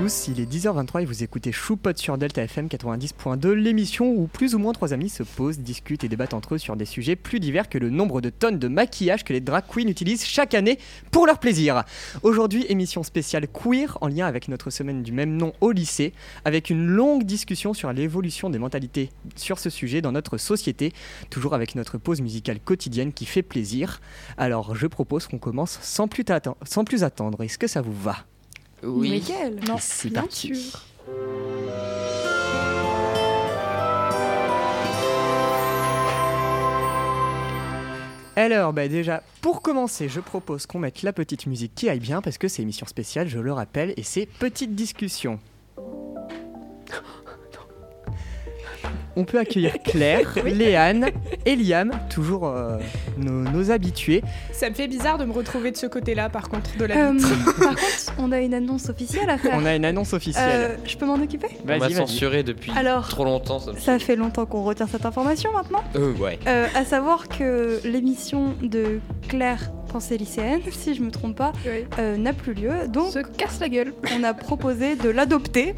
il est 10h23 et vous écoutez Choupot sur Delta FM 90.2, l'émission où plus ou moins trois amis se posent, discutent et débattent entre eux sur des sujets plus divers que le nombre de tonnes de maquillage que les drag queens utilisent chaque année pour leur plaisir. Aujourd'hui, émission spéciale queer en lien avec notre semaine du même nom au lycée, avec une longue discussion sur l'évolution des mentalités sur ce sujet dans notre société, toujours avec notre pause musicale quotidienne qui fait plaisir. Alors je propose qu'on commence sans plus, sans plus attendre. Est-ce que ça vous va? Oui. Lesquels Et C'est parti. sûr. Alors, bah déjà, pour commencer, je propose qu'on mette la petite musique qui aille bien parce que c'est émission spéciale, je le rappelle, et c'est petite discussion. On peut accueillir Claire, Léane et Liam, toujours euh, nos, nos habitués. Ça me fait bizarre de me retrouver de ce côté-là, par contre, de la Euh, par contre, on a une annonce officielle à faire. On a une annonce officielle. Euh, je peux m'en occuper? On m'a censuré depuis Alors, trop longtemps. Ça me- ça fait longtemps qu'on retient cette information maintenant. Euh, ouais. Euh, à savoir que l'émission de Claire Pensée lycéenne, si je me trompe pas, Oui. euh, n'a plus lieu. Donc, Se casse la gueule. on a proposé de l'adopter.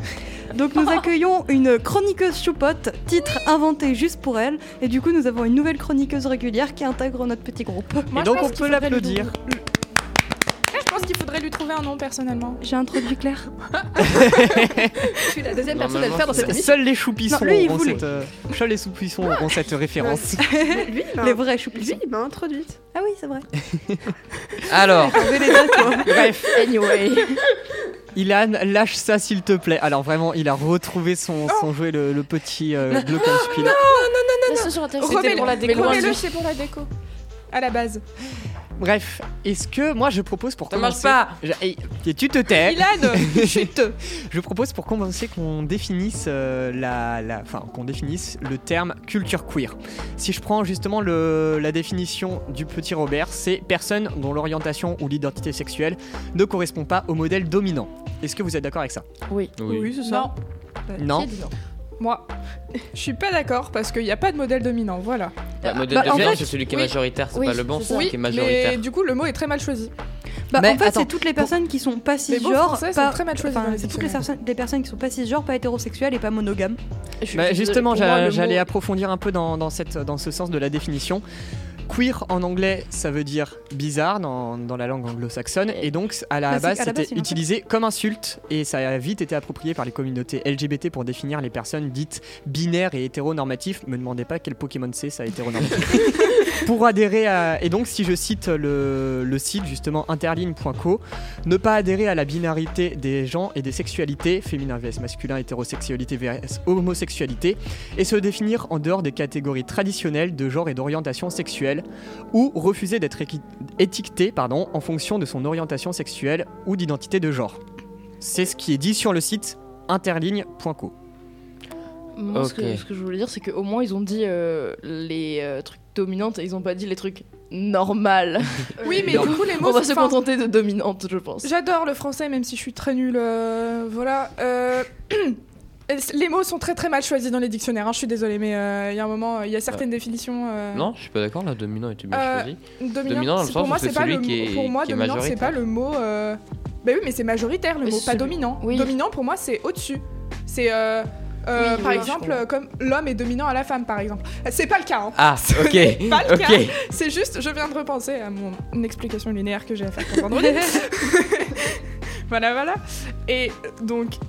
Donc, nous accueillons une chroniqueuse choupotte, titre inventé juste pour elle. Et du coup, nous avons une nouvelle chroniqueuse régulière qui intègre notre petit groupe. Moi, et donc on peut l'applaudir. Trouver un nom personnellement. J'ai introduit Claire. Je suis la deuxième personne à le faire dans cette Se- Seuls les choupissons Non, lui, voulait. cette, euh, seuls les choupissons auront cette référence. Lui, il m'a- Les vrais choupissons. lui, il m'a introduite. Ah oui, c'est vrai. Alors, J'avais les deux, toi. Bref, Anyway. Ilan, lâche ça s'il te plaît. Alors vraiment, il a retrouvé son, son jouet, le, le petit euh, Glockenspiel. Remets-le, pour la déco. remets-le, c'est pour la déco. À la base. Bref, est-ce que moi je propose pour ça marche commencer... pas. Je- tu te tais. Ilan, chute. Je propose pour commencer qu'on définisse euh, la, la- enfin qu'on définisse le terme culture queer. Si je prends justement le- la définition du petit Robert, c'est personne dont l'orientation ou l'identité sexuelle ne correspond pas au modèle dominant. Est-ce que vous êtes d'accord avec ça? Oui. c'est ça. Non. Moi, je suis pas d'accord parce qu'il n'y a pas de modèle dominant, voilà. Bah, modèle Bah, de en viande, fait, c'est celui qui est oui. majoritaire, c'est Oui, pas le bon, c'est celui Oui, qui est mais majoritaire. du coup, le mot est très mal choisi. Bah, Mais en fait, attends, c'est toutes les personnes qui sont pas cisgenres, pas, sont très mal enfin, les c'est toutes les, personnes- les personnes qui sont pas cisgenres, pas hétérosexuelles et pas monogames. Bah, justement, j'a- j'allais approfondir un peu dans, dans cette, dans ce sens de la définition. Queer en anglais, ça veut dire bizarre dans, dans la langue anglo-saxonne, et donc à la base, c'était utilisé comme insulte, et ça a vite été approprié par les communautés LGBT pour définir les personnes dites binaires et hétéronormatifs. Me demandez pas quel Pokémon c'est, ça hétéronormatif. pour adhérer à. Et donc, si je cite le, le site justement interligne.co, ne pas adhérer à la binarité des gens et des sexualités, féminin vs masculin, hétérosexualité vs homosexualité, et se définir en dehors des catégories traditionnelles de genre et d'orientation sexuelle, ou refuser d'être étiqueté pardon, en fonction de son orientation sexuelle ou d'identité de genre. C'est ce qui est dit sur le site interligne.co. Moi, ce, que, ce que je voulais dire, c'est qu'au moins ils ont dit euh, les euh, trucs dominantes et ils ont pas dit les trucs normales. Oui, mais Non. du coup, les mots. On va sont- se contenter de dominante, je pense. J'adore le français, même si je suis très nulle. euh, voilà. euh, Les mots sont très très mal choisis dans les dictionnaires, hein, je suis désolée, mais euh, il y a un moment, il y a certaines définitions. euh, Non, je suis pas d'accord, là, dominant était bien Euh, choisi. Dominant, Dominant dans le pour moi, c'est pas le est- Pour moi, est dominant, c'est pas le mot. euh, Bah oui, mais c'est majoritaire le mot, pas dominant. oui. Dominant, pour moi, c'est au-dessus. C'est. euh, euh, Oui, par oui, exemple, comme l'homme est dominant à la femme, par exemple. C'est pas le cas, hein. Ah, Ce ok, n'est pas le cas. C'est juste, je viens de repenser à mon explication linéaire que j'ai à faire pour vendredi. voilà, voilà. Et euh, donc, euh,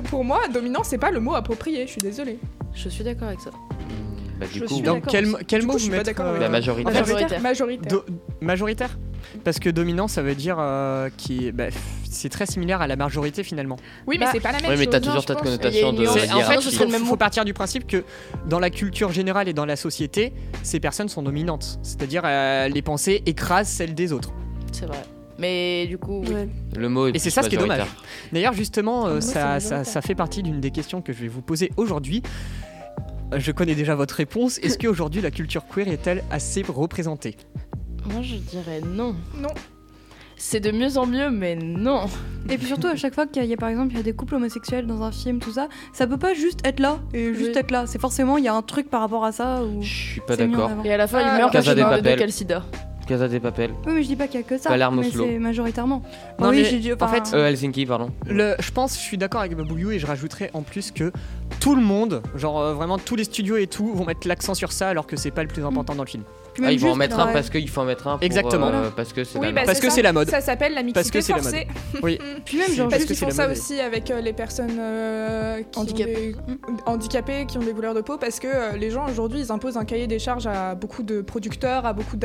pour moi, dominant, c'est pas le mot approprié, je suis désolée. Je suis d'accord avec ça. Bah, du Je coup, suis Donc d'accord quel, aussi. quel Du mot coup, je vous avec la euh, majoritaire. Majoritaire. Majoritaire. do- majoritaire Parce que dominant, ça veut dire euh, qui, bah, c'est très similaire à la majorité finalement. Oui, mais Bah, c'est pas la même Ouais, mais chose. t'as Non, toujours cette connotation de en fait, ce faut, serait le même faut partir du principe que dans la culture générale et dans la société, ces personnes sont dominantes. C'est-à-dire euh, les pensées écrasent celles des autres. C'est vrai. Mais du coup, oui. Le mot est Et c'est ça ce qui est dommage. D'ailleurs, justement, euh, ça, ça, ça fait partie d'une des questions que je vais vous poser aujourd'hui. Je connais déjà votre réponse. Est-ce qu'aujourd'hui la culture queer est-elle assez représentée? Moi je dirais non. Non. C'est de mieux en mieux, mais non. Et puis surtout, à chaque fois qu'il y a, par exemple, il y a des couples homosexuels dans un film, tout ça, ça peut pas juste être là et juste Oui. être là. C'est forcément, il y a un truc par rapport à ça. Ou... Je suis pas d'accord. Et à la fin, Ah, il meurt Casa parce qu'il meurt Papel. quel sida. Casa des Papel. Oui, mais je dis pas qu'il y a que ça. Palermo mais Slow. c'est majoritairement. Non, oui, mais j'ai dit. en enfin, fait, Euh, Helsinki, pardon. Le, je pense, je suis d'accord avec Babouliou et je rajouterais en plus que tout le monde, genre euh, vraiment tous les studios et tout, vont mettre l'accent sur ça alors que c'est pas le plus important dans le film. Puis Ah, ils vont en mettre ouais. un parce qu'il faut en mettre un. Pour, Exactement. euh, parce que c'est Oui, la bah, que la mode. Ça s'appelle la Parce que mixité c'est la mode. forcée. Oui. Puis même, genre, Parce que qu'ils c'est font la ça aussi avec euh, les personnes euh, qui ont Handicapées. des- handicapées, qui ont des couleurs de peau, parce que euh, les gens aujourd'hui, ils imposent un cahier des charges à beaucoup de producteurs, à beaucoup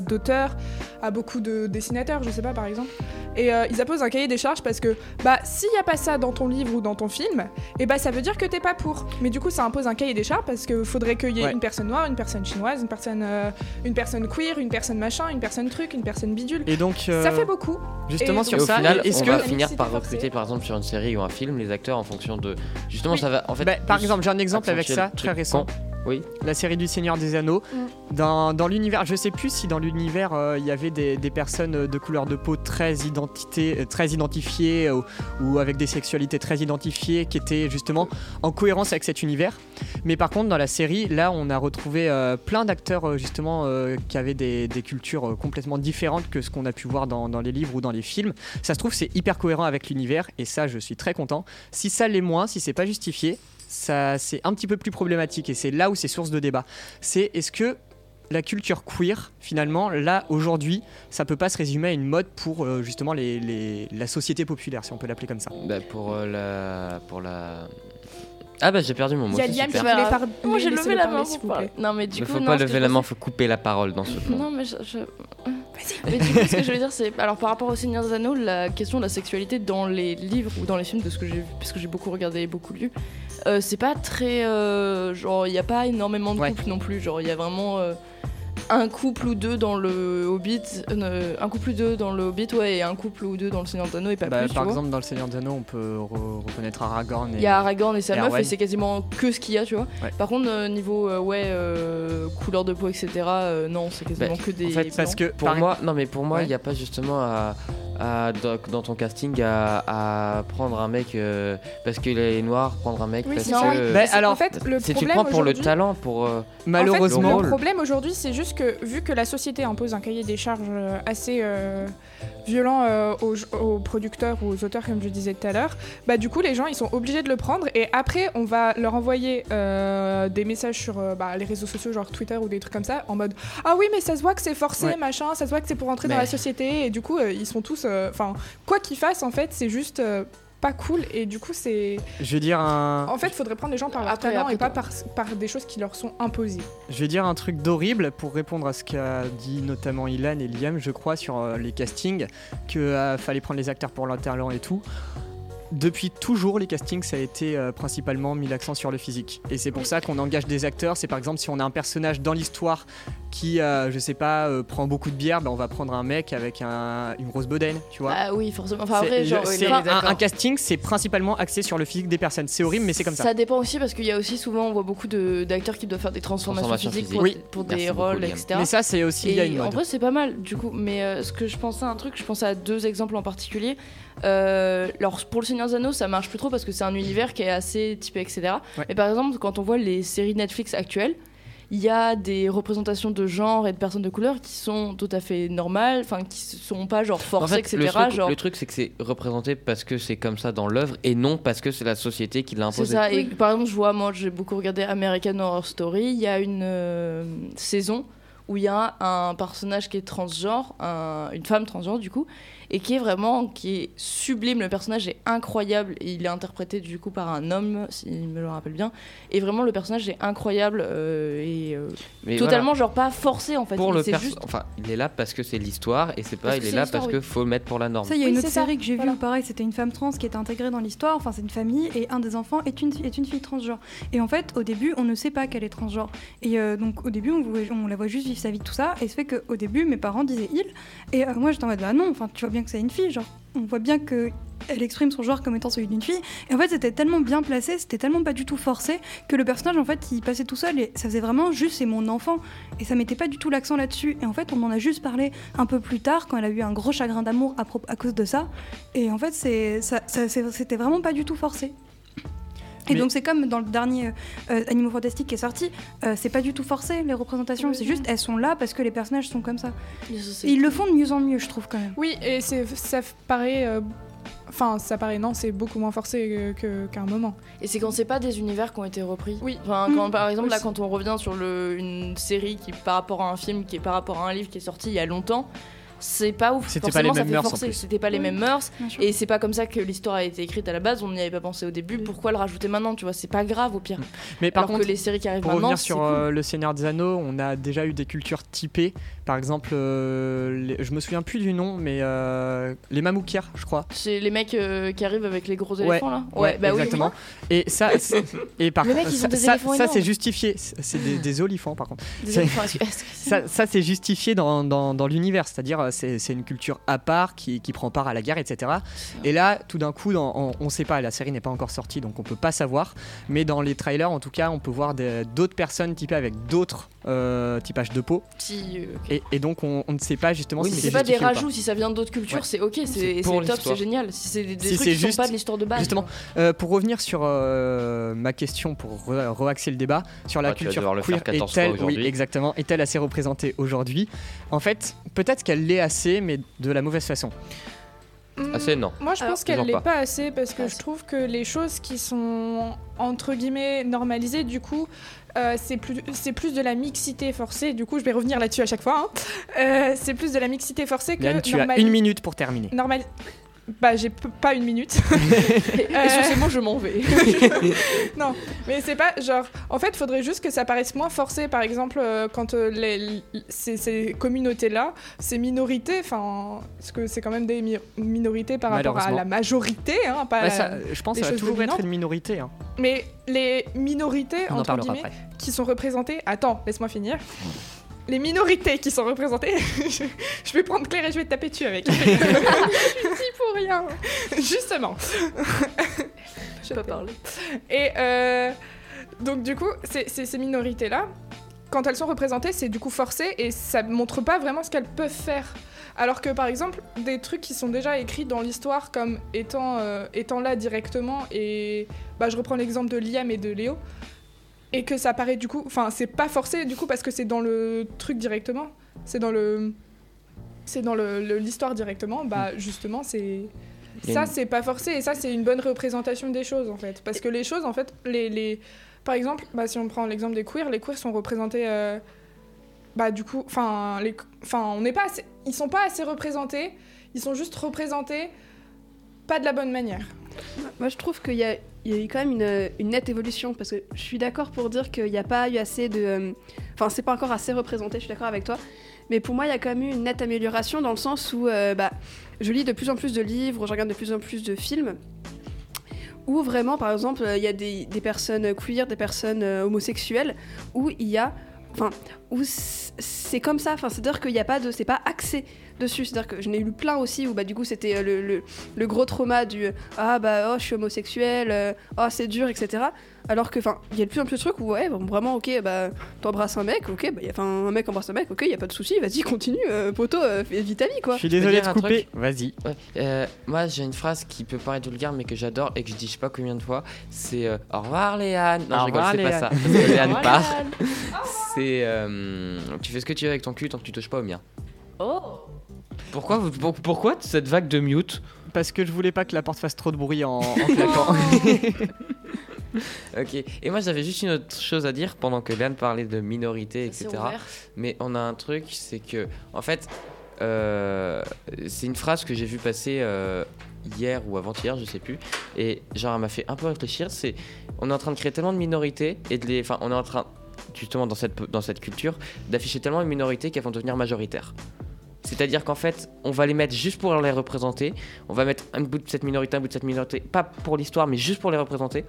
d'auteurs, à beaucoup de dessinateurs, je sais pas par exemple. Et euh, ils imposent un cahier des charges parce que, bah, s'il y a pas ça dans ton livre ou dans ton film, et bah, ça veut dire que t'es pas pour. Mais du coup, ça impose un cahier des charges parce qu'il faudrait qu'il y ait Ouais. une personne noire, une personne chinoise, une personne, euh, une personne queer, une personne machin, une personne truc, une personne bidule. Et donc, euh, Ça fait beaucoup. justement et sur Et au ça, final, est-ce on que va finir par recruter par exemple sur une série ou un film les acteurs en fonction de. Justement, Oui. ça va. En fait, Bah, par exemple, j'ai un exemple avec ça, très récent. con. Oui. La série du Seigneur des Anneaux. Mm. Dans, dans l'univers, je sais plus si dans l'univers euh, il y avait des, des personnes de couleur de peau très, identité, euh, très identifiées euh, ou avec des sexualités très identifiées qui étaient justement en cohérence avec cet univers. Mais par contre, dans la série, là, on a retrouvé euh, plein d'acteurs justement euh, qui avaient des, des cultures complètement différentes que ce qu'on a pu voir dans, dans les livres ou dans les films. Ça se trouve, c'est hyper cohérent avec l'univers et ça, je suis très content. Si ça l'est moins, si c'est pas justifié, ça c'est un petit peu plus problématique et c'est là où c'est source de débat. C'est est-ce que la culture queer, finalement, là aujourd'hui, ça peut pas se résumer à une mode pour euh, justement les, les- la société populaire, si on peut l'appeler comme ça? Bah, pour euh, la. Pour la. Ah bah j'ai perdu mon mot. Il y a c'est Liam qui voulait par- Moi j'ai laissez-le levé la main s'il vous plaît. Non mais du Il coup faut non, pas lever la main, faut couper la parole dans ce plan. Non mais je, je- Mais du coup ce que je veux dire c'est alors par rapport au Seigneur des Anneaux la question de la sexualité dans les livres ou dans les films de ce que j'ai vu parce que j'ai beaucoup regardé et beaucoup lu c'est pas très euh, genre il y a pas énormément de Ouais. couples non plus genre il y a vraiment euh, un couple ou deux dans le Hobbit euh, un couple ou deux dans le Hobbit ouais et un couple ou deux dans le Seigneur des Anneaux et pas Bah, plus par tu vois. exemple, dans Le Seigneur des Anneaux, on peut re- reconnaître Aragorn. Et... Il y a Aragorn et sa et meuf Arwen. et c'est quasiment que ce qu'il y a, tu vois. Ouais. Par contre, euh, niveau euh, ouais, euh, couleur de peau, etc., euh, non, c'est quasiment Bah, que des. en fait, Parce que Pour par- moi, non mais pour moi, Ouais. il n'y a pas justement à, à- dans, ton casting à, à prendre un mec euh, parce qu'il est noir, prendre un mec Oui, parce c'est ça. que. Bah, alors, en fait, le c'est tu prends pour le talent, pour. euh, malheureusement, En fait, le le problème aujourd'hui, c'est juste que vu que la société impose un cahier des charges euh, assez euh, violent euh, aux, aux producteurs ou aux auteurs, comme je disais tout à l'heure, bah du coup les gens ils sont obligés de le prendre et après on va leur envoyer euh, des messages sur bah, les réseaux sociaux genre Twitter ou des trucs comme ça en mode ah oui mais ça se voit que c'est forcé Ouais. machin, ça se voit que c'est pour entrer dans la société et du coup ils sont tous, enfin quoi qu'ils fassent en fait c'est juste pas cool et du coup c'est je vais dire un, en fait faudrait prendre les gens par leur Après- talent après et pas par, par des choses qui leur sont imposées. Je vais dire un truc d'horrible pour répondre à ce qu'a dit notamment Ilan et Liam, je crois, sur euh, les castings, que euh, fallait prendre les acteurs pour leur talent et tout. Depuis toujours, les castings, ça a été euh, principalement mis l'accent sur le physique. Et c'est pour ça qu'on engage des acteurs. C'est par exemple si on a un personnage dans l'histoire qui, euh, je sais pas, euh, prend beaucoup de bière, ben, on va prendre un mec avec un- une grosse bedaine, tu vois. Ah oui, forcément. Enfin, après, genre. c'est les- un, un casting, c'est principalement axé sur le physique des personnes. C'est horrible, mais c'est comme ça. Ça dépend aussi parce qu'il y a aussi souvent, on voit beaucoup d'acteurs qui doivent faire des transformations, physiques pour, Oui. des beaucoup, rôles, Liam. etc. Mais ça, c'est aussi, il y a Et en vrai, c'est pas mal du coup. Mais euh, ce que je pensais à un truc, je pensais à deux exemples en particulier. Euh, alors, pour le Seigneur des Anneaux, ça marche plus trop parce que c'est un univers qui est assez typé, etc. Ouais. Mais par exemple, quand on voit les séries Netflix actuelles, il y a des représentations de genre et de personnes de couleur qui sont tout à fait normales, enfin qui sont pas genre En forcées, fait, etc. le truc, genre, le truc, c'est que c'est représenté parce que c'est comme ça dans l'œuvre et non parce que c'est la société qui l'a C'est imposé. ça, et par exemple, je vois, moi j'ai beaucoup regardé American Horror Story, il y a une euh, saison où il y a un personnage qui est transgenre, un- une femme transgenre du coup, et qui est vraiment, qui est sublime, le personnage est incroyable, et il est interprété du coup par un homme, s'il me le rappelle bien, et vraiment le personnage est incroyable, euh, et euh, Mais totalement genre pas forcé en fait, Pour le c'est perso- juste... enfin, il est là parce que c'est l'histoire et c'est pas Parce il est là parce oui. que faut le mettre pour la norme. Ça, il y a Oui, une autre ça. série que j'ai Voilà. vue, pareil, c'était une femme trans qui était intégrée dans l'histoire, enfin c'est une famille, et un des enfants est une, est une fille transgenre. Et en fait, au début, on ne sait pas qu'elle est transgenre. Et euh, donc au début, on, voit- on la voit juste vivre sa vie, tout ça, et ce fait qu'au début, mes parents disaient il, et euh, moi j'étais en mode bah non, enfin tu vois que c'est une fille, genre, on voit bien que elle exprime son genre comme étant celui d'une fille. Et en fait, c'était tellement bien placé, c'était tellement pas du tout forcé que le personnage, en fait, il passait tout seul et ça faisait vraiment juste c'est mon enfant. Et ça mettait pas du tout l'accent là-dessus. Et en fait, on en a juste parlé un peu plus tard quand elle a eu un gros chagrin d'amour à, cause de ça. Et en fait, c'est ça, ça- c'était vraiment pas du tout forcé. Et Mais- donc c'est comme dans le dernier euh, Animaux Fantastiques qui est sorti, euh, c'est pas du tout forcé les représentations, c'est juste elles sont là parce que les personnages sont comme ça. Et ils le font de mieux en mieux, je trouve quand même. Oui, et ça paraît. euh, Enfin, ça paraît non, c'est beaucoup moins forcé euh, que- qu'à un moment. Et c'est quand c'est pas des univers qui ont été repris. Oui. Enfin, Mm. quand, par exemple, là, quand on revient sur le, une série qui, par rapport à un film, qui est par rapport à un livre qui est sorti il y a longtemps, c'est pas ouf. C'était pas les mêmes mœurs. C'était pas les mêmes mœurs. Et c'est pas comme ça que l'histoire a été écrite à la base. On n'y avait pas pensé au début. Pourquoi le rajouter maintenant Tu vois, c'est pas grave au pire. Mais par Alors contre, que les séries qui arrivent Pour maintenant, revenir c'est sur cool. euh, le Seigneur des Anneaux, on a déjà eu des cultures typées. Par exemple, euh, les- je me souviens plus du nom, mais euh, les Mamoukirs, je crois. C'est les mecs euh, qui arrivent avec les gros Ouais. éléphants là. bah oui. exactement. Et ça, c'est- et par contre, ça, c'est justifié. C'est des, des olifants, par contre. Des c'est- Ça, ça, c'est justifié dans, dans, dans l'univers, c'est-à-dire c'est une culture à part qui, qui prend part à la guerre, etc. Et là, tout d'un coup, dans- on, on sait pas, la série n'est pas encore sortie, donc on peut pas savoir. Mais dans les trailers, en tout cas, on peut voir d'autres personnes typées avec d'autres euh, typages de peau. Si, euh, Et, et donc, on, on ne sait pas justement Oui, si c'est pas des pas. rajouts, si ça vient d'autres cultures, Ouais. c'est ok, c'est C'est c'est pour top, c'est génial. Si c'est des, des trucs c'est qui sont juste- pas de l'histoire de base. Justement, Euh, pour revenir sur euh, ma question, pour re- reaxer le débat, sur la Ah, tu vas culture queer, faire 14 fois est-elle, oui, exactement, est-elle assez représentée aujourd'hui? En fait, peut-être qu'elle l'est assez, mais de la mauvaise façon. Assez, non. Moi, je Alors, pense qu'elle l'est pas. pas. assez parce que Ah, je trouve que les choses qui sont entre guillemets normalisées, du coup, euh, c'est plus c'est plus de la mixité forcée. Du coup, je vais revenir là-dessus à chaque fois. hein. Euh, c'est plus de la mixité forcée que Yann, tu as une minute pour terminer. normal. Bah, j'ai pas une minute. Et, mots, je m'en vais. non, mais c'est pas genre. En fait, faudrait juste que ça paraisse moins forcé. Par exemple, euh, quand euh, les, ces, ces communautés-là, ces minorités, enfin, parce que c'est quand même des mi- minorités par rapport à la majorité, hein, pas la- ça, je pense que ça va toujours être une minorité. hein. Mais les minorités, On en entre guillemets, après. qui sont représentées. Attends, laisse-moi finir. Les minorités qui sont représentées, je, je vais prendre Claire et je vais te taper dessus avec. je suis pour rien. Justement. Je peux pas parler. Et euh, donc du coup, ces minorités-là, quand elles sont représentées, c'est du coup forcé et ça montre pas vraiment ce qu'elles peuvent faire. Alors que par exemple, des trucs qui sont déjà écrits dans l'histoire comme étant, euh, étant là directement, et bah, je reprends l'exemple de Liam et de Léo, et que ça paraît du coup, enfin c'est pas forcé du coup parce que c'est dans le truc directement, c'est dans le... C'est dans le- le- l'histoire directement, bah justement c'est... Ça, une- c'est pas forcé et ça, c'est une bonne représentation des choses en fait. Parce que les choses, en fait, les. les... Par exemple, bah, si on prend l'exemple des queers, les queers sont représentés. euh, Bah, du coup, enfin, les... enfin on n'est pas assez... Ils sont pas assez représentés, ils sont juste représentés pas de la bonne manière. Moi, je trouve qu'il y a, eu quand même une, nette évolution parce que je suis d'accord pour dire qu'il n'y a pas eu assez de. euh, Enfin, c'est pas encore assez représenté, je suis d'accord avec toi. Mais pour moi, il y a quand même eu une nette amélioration dans le sens où euh, bah, je lis de plus en plus de livres, je regarde de plus en plus de films. Où vraiment, par exemple, euh, il y a des, personnes queer, des personnes euh, homosexuelles, où il y a. Enfin, où c'est comme ça, enfin, c'est-à-dire qu'il n'y a pas de. C'est pas axé dessus. C'est-à-dire que j'en ai lu plein aussi où bah, du coup c'était euh, le, gros trauma du ah bah oh je suis homosexuel, euh, oh c'est dur, etc. Alors que enfin il y a de plus en plus de trucs où ouais bon, vraiment ok bah t'embrasses un mec, ok bah y a- enfin un mec embrasse un mec, ok y a pas de souci, vas-y continue, euh, poteau, euh, fais- vis ta vie quoi. Je suis désolé de couper. Vas-y. Ouais, euh, moi j'ai une phrase qui peut paraître vulgaire mais que j'adore et que je dis je sais pas combien de fois. C'est euh, au revoir Léane. Non, Au je rigole, revoir, c'est pas ça. Parce que Léane part. C'est euh, tu fais ce que tu veux avec ton cul tant que tu touches pas au mien. Oh Pourquoi vous- pour- pourquoi cette vague de mute? Parce que je voulais pas que la porte fasse trop de bruit en, en claquant. Ok. Et moi j'avais juste une autre chose à dire pendant que Léane parlait de minorité etc. Mais on a un truc, c'est que, en fait, euh, c'est une phrase que j'ai vu passer euh, hier ou avant-hier, je sais plus, et genre elle m'a fait un peu réfléchir. C'est, on est en train de créer tellement de minorités et de les, enfin, on est en train, justement dans cette dans cette culture, d'afficher tellement une minorité qu'elles vont devenir majoritaires. C'est-à-dire qu'en fait, on va les mettre juste pour les représenter. On va mettre un bout de cette minorité, un bout de cette minorité, pas pour l'histoire, mais juste pour les représenter.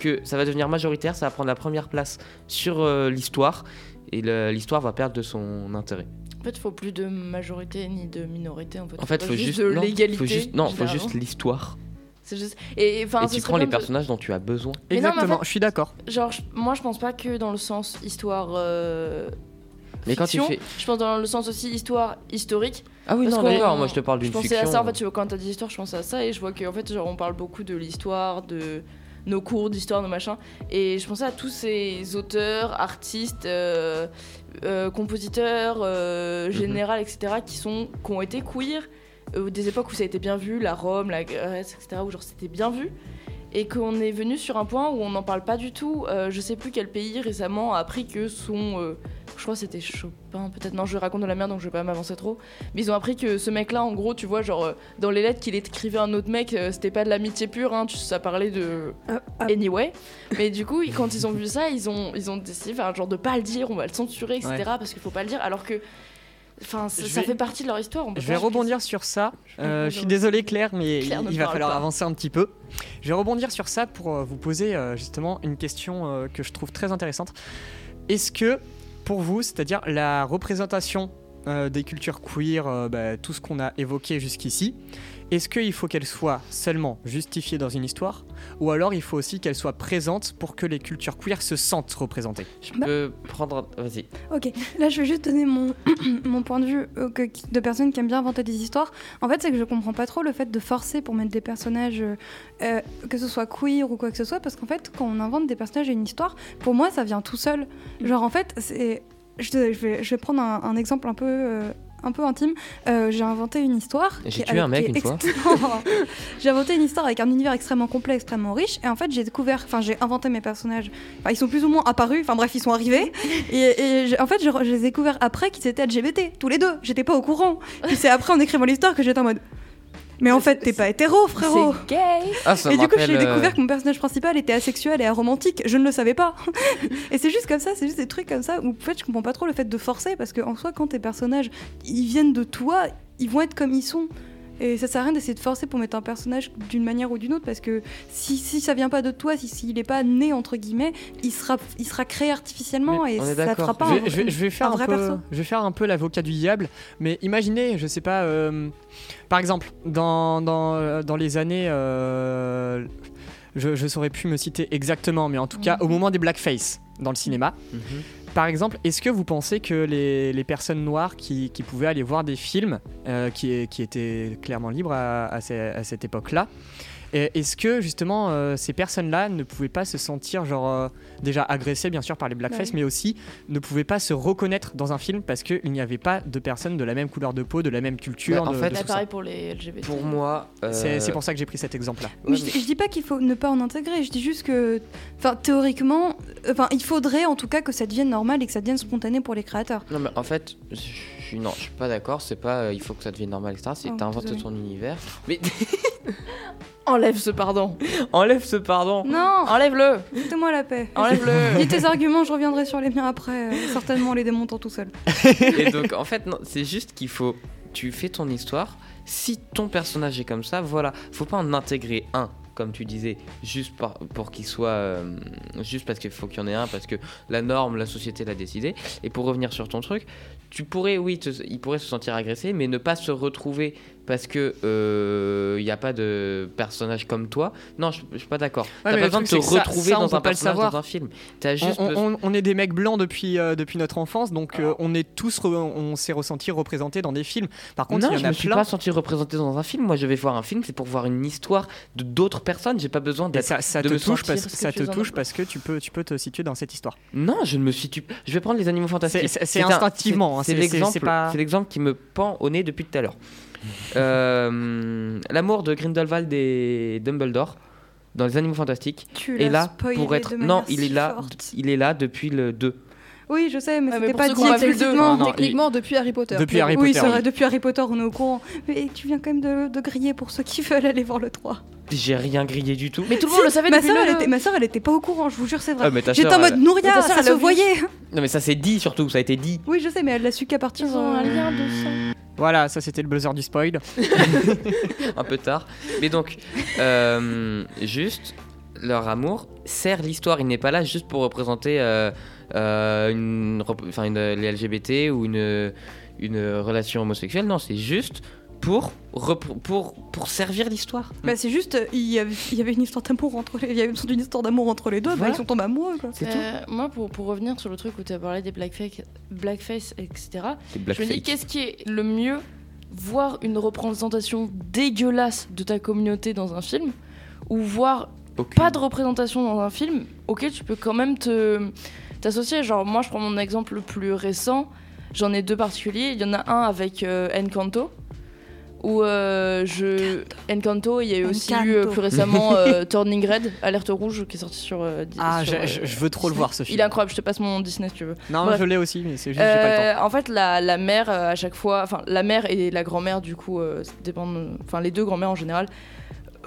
Que ça va devenir majoritaire, ça va prendre la première place sur euh, l'histoire et l'histoire va perdre de son intérêt. En fait, il faut plus de majorité ni de minorité. En fait, En fait, Faut faut juste, de non, l'égalité. faut juste, non, faut juste l'histoire. C'est juste. Et, tu prends les de- personnages dont tu as besoin. Mais non, mais en Exactement, fait- je suis d'accord. Genre, je- moi, je pense pas que dans le sens histoire. euh, Mais quand tu fiction. fais, Je pense dans le sens aussi histoire historique. ah oui, non, d'accord. Moi, je te parle Je d'une pensais fiction. à ça en fait, tu vois, quand t'as dit histoire, je pensais à ça et je vois qu'en fait, genre, on parle beaucoup de l'histoire, de nos cours d'histoire, nos machins. Et je pensais à tous ces auteurs, artistes, euh, euh, compositeurs, euh, Mhm. général, etc., qui, sont, qui ont été queer, euh, des époques où ça a été bien vu, la Rome, la Grèce, etc., où genre c'était bien vu. Et qu'on est venu sur un point où on n'en parle pas du tout. Euh, je sais plus quel pays récemment a appris que son. euh, je crois que c'était Chopin, peut-être. Non, je raconte de la merde donc je vais pas m'avancer trop. Mais ils ont appris que ce mec-là, en gros, tu vois, genre, euh, dans les lettres qu'il écrivait à un autre mec, euh, c'était pas de l'amitié pure, hein, tu- ça parlait de. Ah, ah. Anyway. Mais du coup, quand ils ont vu ça, ils ont, ils ont décidé, enfin, genre, de pas le dire, on va le censurer, etc. Ouais. parce qu'il faut pas le dire, alors que. Enfin, ça, Je ça vais- fait partie de leur histoire. on peut Je vais rebondir sur ça. vais Euh, je suis désolé Claire, mais Claire il, va falloir pas. avancer un petit peu. Je vais rebondir sur ça pour euh, vous poser euh, justement une question euh, que je trouve très intéressante. Est-ce que pour vous, c'est-à-dire la représentation des cultures queer, bah, tout ce qu'on a évoqué jusqu'ici, est-ce qu'il faut qu'elle soit seulement justifiée dans une histoire ou alors il faut aussi qu'elle soit présente pour que les cultures queer se sentent représentées? Je Bah- peux prendre. Vas-y. Ok, là je vais juste donner mon, mon point de vue euh, que- de personne qui aime bien inventer des histoires. En fait, c'est que je comprends pas trop le fait de forcer pour mettre des personnages, euh, euh, que ce soit queer ou quoi que ce soit, parce qu'en fait, quand on invente des personnages et une histoire, pour moi, ça vient tout seul. Genre, en fait, c'est. Je, vais, je vais prendre un, un exemple un peu. euh, un peu intime, Euh, j'ai inventé une histoire. J'ai tué un mec une fois. j'ai inventé une histoire avec un univers extrêmement complet, extrêmement riche, et en fait j'ai découvert, enfin j'ai inventé mes personnages. Enfin, ils sont plus ou moins apparus, enfin bref ils sont arrivés, et, et j'ai- en fait je, je les ai découverts après qu'ils étaient LGBT, tous les deux. J'étais pas au courant. Puis c'est après en écrivant l'histoire que j'étais en mode. Mais en fait t'es pas hétéro frérot. C'est gay Ah, Et du coup, j'ai euh, découvert que mon personnage principal était asexuel et aromantique. Je ne le savais pas. et c'est juste comme ça, c'est juste des trucs comme ça où en fait, je comprends pas trop le fait de forcer parce qu'en soi, quand tes personnages ils viennent de toi, ils vont être comme ils sont. Et ça sert à rien d'essayer de forcer pour mettre un personnage d'une manière ou d'une autre parce que si, si ça vient pas de toi, si s'il est pas né entre guillemets, il sera, il sera créé artificiellement et on est ça d'accord. fera pas je, un, vais, je vais- je vais faire un un vrai peu, perso. je vais faire un peu l'avocat du diable, mais imaginez, je sais pas, euh, par exemple, dans, dans, euh, dans les années, euh, je, je saurais plus me citer exactement, mais en tout cas, au moment des blackface dans le cinéma, mhm. Par exemple, est-ce que vous pensez que les, personnes noires qui, pouvaient aller voir des films euh, qui, étaient clairement libres à, à ce- à cette époque-là, Est-ce que justement euh, ces personnes-là ne pouvaient pas se sentir genre euh, déjà agressées bien sûr par les blackface, Ouais. mais aussi ne pouvaient pas se reconnaître dans un film parce qu'il n'y avait pas de personnes de la même couleur de peau, de la même culture. Bah, en de- fait, de pareil pour les LGBT. Pour moi. C'est euh, c'est pour ça que j'ai pris cet exemple-là. Ouais, je, je dis pas qu'il faut ne pas en intégrer, je dis juste que, enfin, théoriquement, enfin, il faudrait en tout cas que ça devienne normal et que ça devienne spontané pour les créateurs. Non mais en fait, je suis non, je suis pas d'accord. C'est pas, euh, il faut que ça devienne normal, etc. C'est Oh, t'inventes ton univers. Mais Enlève ce pardon. enlève ce pardon. Non, Enlève-le. foutez-moi la paix. Enlève-le. Dis tes arguments, je reviendrai sur les miens après, euh, certainement en les démontant tout seul. Et donc en fait, non, c'est juste qu'il faut, tu fais ton histoire. Si ton personnage est comme ça, voilà, faut pas en intégrer un. Comme tu disais, juste par- pour qu'il soit. euh, juste parce qu'il faut qu'il y en ait un, parce que la norme, la société l'a décidé. Et pour revenir sur ton truc, tu pourrais, oui, te- il pourrait se sentir agressé, mais ne pas se retrouver parce que euh, il n'y a pas de personnage comme toi. Non, je, je suis pas d'accord. Ouais, T'as pas besoin de te ça- retrouver ça, dans un pas le personnage savoir. dans un film. On, juste. on- besoin- on- on est des mecs blancs depuis, euh, depuis notre enfance, donc Ah. euh, on est tous, re- on s'est ressenti représentés dans des films. Par contre, non, il y je en a me suis plein. pas senti représenté dans un film. Moi, je vais voir un film, c'est pour voir une histoire de d'autres personnes. J'ai pas besoin d'être. ça, ça de te me touche, parce, que ça tu te touche parce que tu peux, tu peux te situer dans cette histoire. Non, je ne me situe. Je vais prendre les animaux fantastiques. C'est- instinctivement, hein, l'exemple. C'est l'exemple qui me pend au nez depuis tout à l'heure. Euh, L'amour de Grindelwald et Dumbledore dans les animaux fantastiques Tu là pour être. Non, il est là. forte. Il est là depuis le 2. Oui, je sais, mais Ouais, mais c'était pas dit deux, explicitement. non, Techniquement, depuis Harry Potter. Depuis Mais Harry bon. Oui, Potter, c'est vrai, oui. depuis Harry Potter, on est au courant. Mais tu viens quand même de, de griller pour ceux qui veulent aller voir le 3. J'ai rien grillé du tout. Mais tout le monde le savait ma depuis soeur, le elle était, ma soeur, elle était pas au courant, je vous jure, c'est vrai. Ah, J'étais en mode Nouria, sœur, ça elle se voyait. Non, mais ça c'est dit surtout. Ça a été dit. Oui, je sais, mais elle l'a su qu'à partir Ils ont un lien de sang. Voilà, ça c'était le buzzer du spoil. un peu tard. Mais donc, euh, juste, leur amour sert l'histoire. Il n'est pas là juste pour représenter euh, une, enfin, une- les LGBT ou une, une relation homosexuelle. Non, c'est juste pour, pour, pour servir l'histoire. Bah, c'est juste, euh, il y, avait, il y avait une histoire d'amour entre les, il y avait une histoire d'amour entre les deux, bah, ils sont tombés amoureux quoi. C'est tout. Euh, moi, pour, pour revenir sur le truc où tu as parlé des blackface, blackface etc., je me dis qu'est-ce qui est le mieux Voir une représentation dégueulasse de ta communauté dans un film ou voir pas de représentation dans un film auquel tu peux quand même te t'associer. Genre moi je prends mon exemple le plus récent, j'en ai deux particuliers. Il y en a un avec euh, Encanto. Où euh, je. Encanto, il y a eu aussi eu euh, plus récemment euh, Turning Red, Alerte Rouge, qui est sorti sur. euh, Di- Ah, sur, je, euh, veux trop le voir ce Il film. est incroyable, je te passe mon Disney si tu veux. Non, Bref. je l'ai aussi, mais c'est juste j'ai pas le temps. En fait, la, la mère, euh, à chaque fois, enfin, la mère et la grand-mère, du coup, euh, ça dépend enfin, les deux grand-mères en général,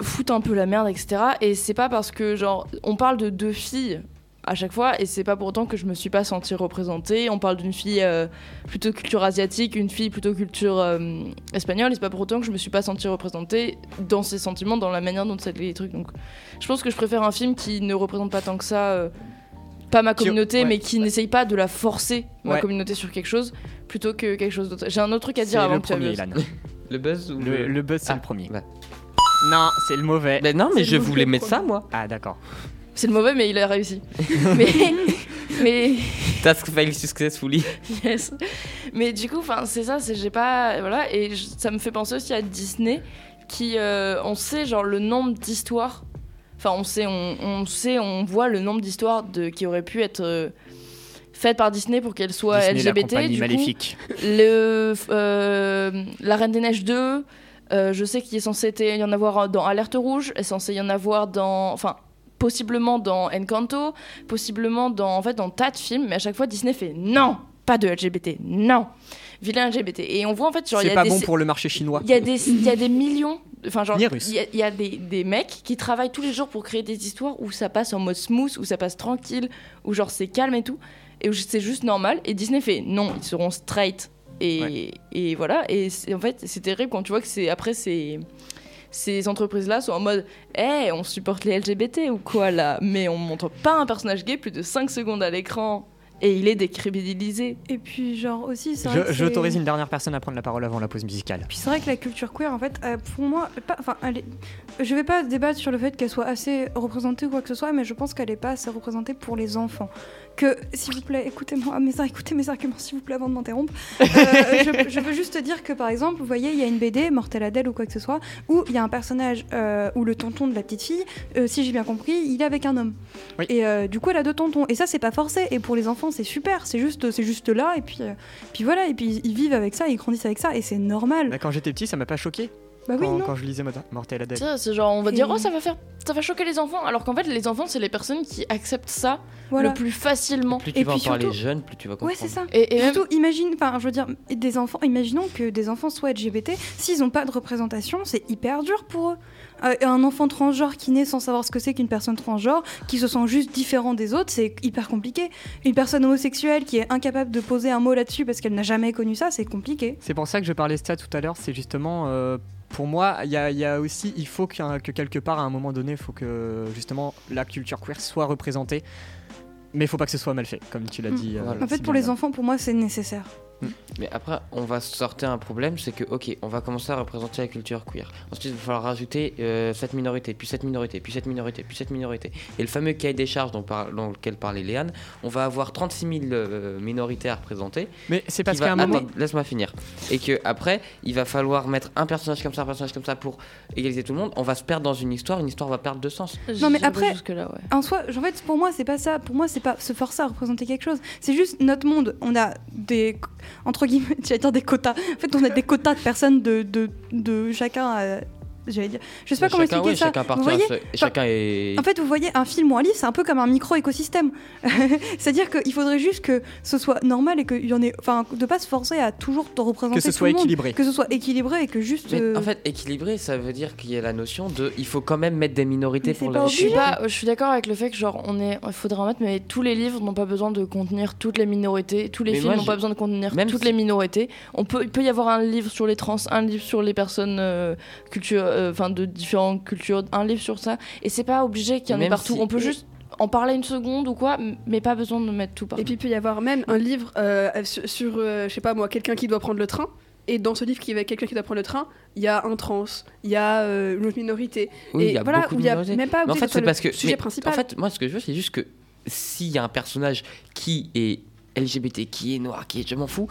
foutent un peu la merde, etc. Et c'est pas parce que, genre, on parle de deux filles à chaque fois, et c'est pas pour autant que je me suis pas sentie représentée. On parle d'une fille euh, plutôt culture asiatique, une fille plutôt culture euh, espagnole, et c'est pas pour autant que je me suis pas sentie représentée dans ses sentiments, dans la manière dont c'est les trucs. Donc, je pense que je préfère un film qui ne représente pas tant que ça. euh, pas ma Qui- communauté, ouais. mais qui n'essaye pas de la forcer, ma Ouais. communauté, sur quelque chose, plutôt que quelque chose d'autre. J'ai un autre truc à dire avant le que tu premier. Ilan. Le buzz ou Le, le buzz, c'est Ah, le premier. ouais. Non, c'est le mauvais. Non, mais je voulais mettre ça, moi. Ah, d'accord. C'est le mauvais, mais il a réussi. mais, mais, Task fail successfully. yes. Mais du coup, enfin, c'est ça, c'est j'ai pas, voilà, et je- ça me fait penser aussi à Disney, qui, euh, on sait genre le nombre d'histoires. Enfin, on sait, on, on sait, on voit le nombre d'histoires qui auraient pu être euh, faites par Disney pour qu'elles soient Disney, la LGBT. compagnie Du coup, maléfique. le euh, La Reine des Neiges 2, euh, je sais qu'il est censé y en avoir dans Alerte Rouge, est censé y en avoir dans. Enfin, possiblement dans Encanto, possiblement dans, en fait, dans tas de films, mais à chaque fois Disney fait non, pas de LGBT, non, vilain LGBT. Et on voit en fait, genre, il y C'est a pas des. bon pour le marché chinois. Il y, a des, il y a des millions, enfin genre, il y a, y a des, des mecs qui travaillent tous les jours pour créer des histoires où ça passe en mode smooth, où ça passe tranquille, où genre c'est calme et tout, et où c'est juste normal. Et Disney fait non, ils seront straight. Et, Ouais. et voilà, et en fait c'est terrible quand tu vois que c'est après c'est ces entreprises-là sont en mode Eh, on supporte les LGBT ou quoi là? Mais on montre pas un personnage gay plus de 5 secondes à l'écran et il est décrédibilisé. Et puis, genre aussi, c'est vrai J'autorise une dernière personne à prendre la parole avant la pause musicale. Puis c'est vrai que la culture queer, en fait, euh, pour moi, pas, enfin, elle est- je vais pas débattre sur le fait qu'elle soit assez représentée ou quoi que ce soit, mais je pense qu'elle est pas assez représentée pour les enfants. Que, s'il vous plaît, écoutez-moi, mes, écoutez mes arguments, s'il vous plaît, avant de m'interrompre. Euh, je, je veux juste dire que, par exemple, vous voyez, il y a une BD, Mortel Adèle ou quoi que ce soit, où il y a un personnage euh, où le tonton de la petite fille, euh, si j'ai bien compris, il est avec un homme. Oui. Et euh, du coup, elle a deux tontons. Et ça, c'est pas forcé. Et pour les enfants, c'est super. C'est juste, c'est juste là. Et puis, puis voilà. Et puis, ils vivent avec ça, ils grandissent avec ça. Et c'est normal. Bah, quand j'étais petit, ça m'a pas choqué. Bah oui, quand, non. quand je lisais Mortel Adèle. C'est genre, on va dire, oh, ça va faire, ça va choquer les enfants. Alors qu'en fait, les enfants, c'est les personnes qui acceptent ça Voilà. le plus facilement. Plus tu Et vas en parler surtout- jeune, plus tu vas comprendre. Ouais, c'est ça. Et, et même, Surtout, imagine, enfin, je veux dire, des enfants, imaginons que des enfants soient LGBT, s'ils n'ont pas de représentation, c'est hyper dur pour eux. Euh, un enfant transgenre qui naît sans savoir ce que c'est qu'une personne transgenre, qui se sent juste différent des autres, c'est hyper compliqué. Une personne homosexuelle qui est incapable de poser un mot là-dessus parce qu'elle n'a jamais connu ça, c'est compliqué. C'est pour ça que je parlais de ça tout à l'heure. C'est justement, euh, pour moi, il y, a- il y a aussi, il faut que quelque part, à un moment donné, il faut que justement la culture queer soit représentée. Mais il faut pas que ce soit mal fait, comme tu l'as Mm. dit. euh. En fait, si pour bien. les enfants, pour moi, c'est nécessaire. Mais après, on va sortir un problème, c'est que, ok, on va commencer à représenter la culture queer. Ensuite, il va falloir rajouter euh, cette minorité, puis cette minorité, puis cette minorité, puis cette minorité. Et le fameux cahier des charges dont, par- dont lequel parlait Léane, on va avoir 36 000 euh, minorités à représenter. Mais c'est parce qu'à un moment. Attends, laisse-moi finir. Et que après, il va falloir mettre un personnage comme ça, un personnage comme ça pour égaliser tout le monde. On va se perdre dans une histoire, une histoire va perdre de sens. Non, mais après- ouais. En soi, en fait, pour moi, c'est pas ça. Pour moi, c'est pas se forcer à représenter quelque chose. C'est juste notre monde. On a des entre guillemets, j'allais dire des quotas. En fait, on a des quotas de personnes de de, de chacun. J'allais dire. Je sais pas comment chacun, expliquer ça. chacun Vous voyez ce- chacun est. En fait, vous voyez, un film ou un livre, c'est un peu comme un micro-écosystème. C'est-à-dire qu'il faudrait juste que ce soit normal et qu'il y en ait. Enfin, de pas se forcer à toujours te représenter Que ce tout soit le monde. équilibré. Que ce soit équilibré et que juste. Mais euh, en fait, équilibré, ça veut dire qu'il y a la notion de. Il faut quand même mettre des minorités Mais pour pas Je suis pas, je suis d'accord avec le fait que genre on est, il faudrait en mettre, mais tous les livres n'ont pas besoin de contenir toutes les minorités, tous les Mais films n'ont pas besoin de contenir même toutes si- les minorités. On peut, il peut y avoir un livre sur les trans, un livre sur les personnes euh, culture, euh, enfin de différentes cultures, un livre sur ça, et c'est pas obligé qu'il y en ait partout. si- On peut juste en parler une seconde ou quoi, mais pas besoin de mettre tout partout. Et puis il peut y avoir même un livre euh, sur, sur, euh, je sais pas moi, quelqu'un qui doit prendre le train. Et dans ce livre qui va quelqu'un qui doit prendre le train, il y a un trans, il y a euh, une autre minorité. Oui, et il y a voilà, beaucoup où de il y a minorités. même pas Mais en fait, c'est parce que. le sujet mais principal. En fait, moi, ce que je veux, c'est juste que s'il y a un personnage qui est LGBT, qui est noir, qui est. Je m'en fous.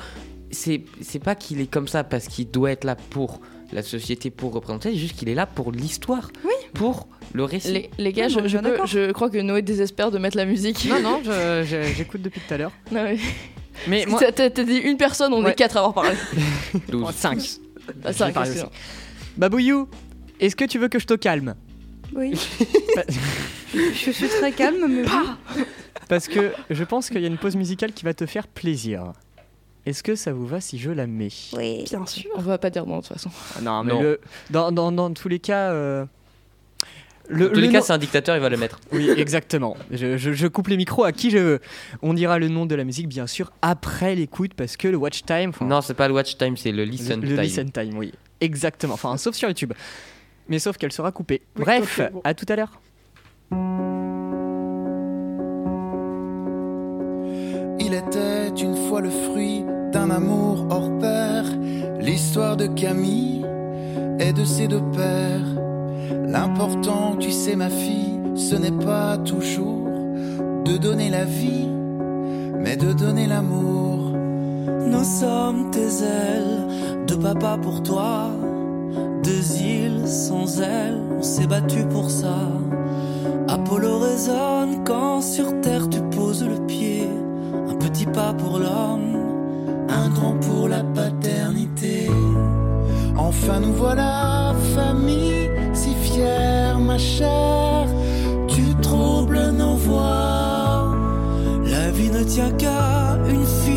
C'est c'est pas qu'il est comme ça parce qu'il doit être là pour la société, pour représenter, c'est juste qu'il est là pour l'histoire. Oui. pour le récit. Les, les gars, je, peux- crois que Noé désespère de mettre la musique. Non, non, j'écoute depuis tout à l'heure. Mais- Mais moi. T'as dit une personne, on Ouais. est quatre à avoir parlé. 12. 5. Ah. Babouillou, est-ce que tu veux que je te calme? Oui. je suis très calme, mais oui. Parce que je pense qu'il y a une pause musicale qui va te faire plaisir. Est-ce que ça vous va si je la mets? Bien sûr. On va pas dire non de toute façon. Ah Non, mais Non. le- dans, dans- dans tous les cas. euh, Dans tous le les cas, nom- c'est un dictateur, il va le mettre. Oui, exactement. Je, je- je coupe les micros à qui je veux. On dira le nom de la musique, bien sûr, après l'écoute, parce que le watch time. enfin, Non, c'est pas le watch time, c'est le le, listen le time. listen time, oui. Exactement. Enfin, sauf sur YouTube. Mais sauf qu'elle sera coupée. Oui, Bref, à tout à l'heure. Il était une fois le fruit d'un amour hors pair. L'histoire de Camille et de ses deux pères. L'important, tu sais, ma fille, ce n'est pas toujours de donner la vie, mais de donner l'amour. Nous sommes tes ailes de papa pour toi. Deux îles sans ailes, on s'est battu pour ça. Apollo résonne quand sur terre tu poses le pied. Un petit pas pour l'homme, un grand pour la paternité. Enfin nous voilà, famille, si fière, ma chère, tu troubles nos voix. La vie ne tient qu'à une fille,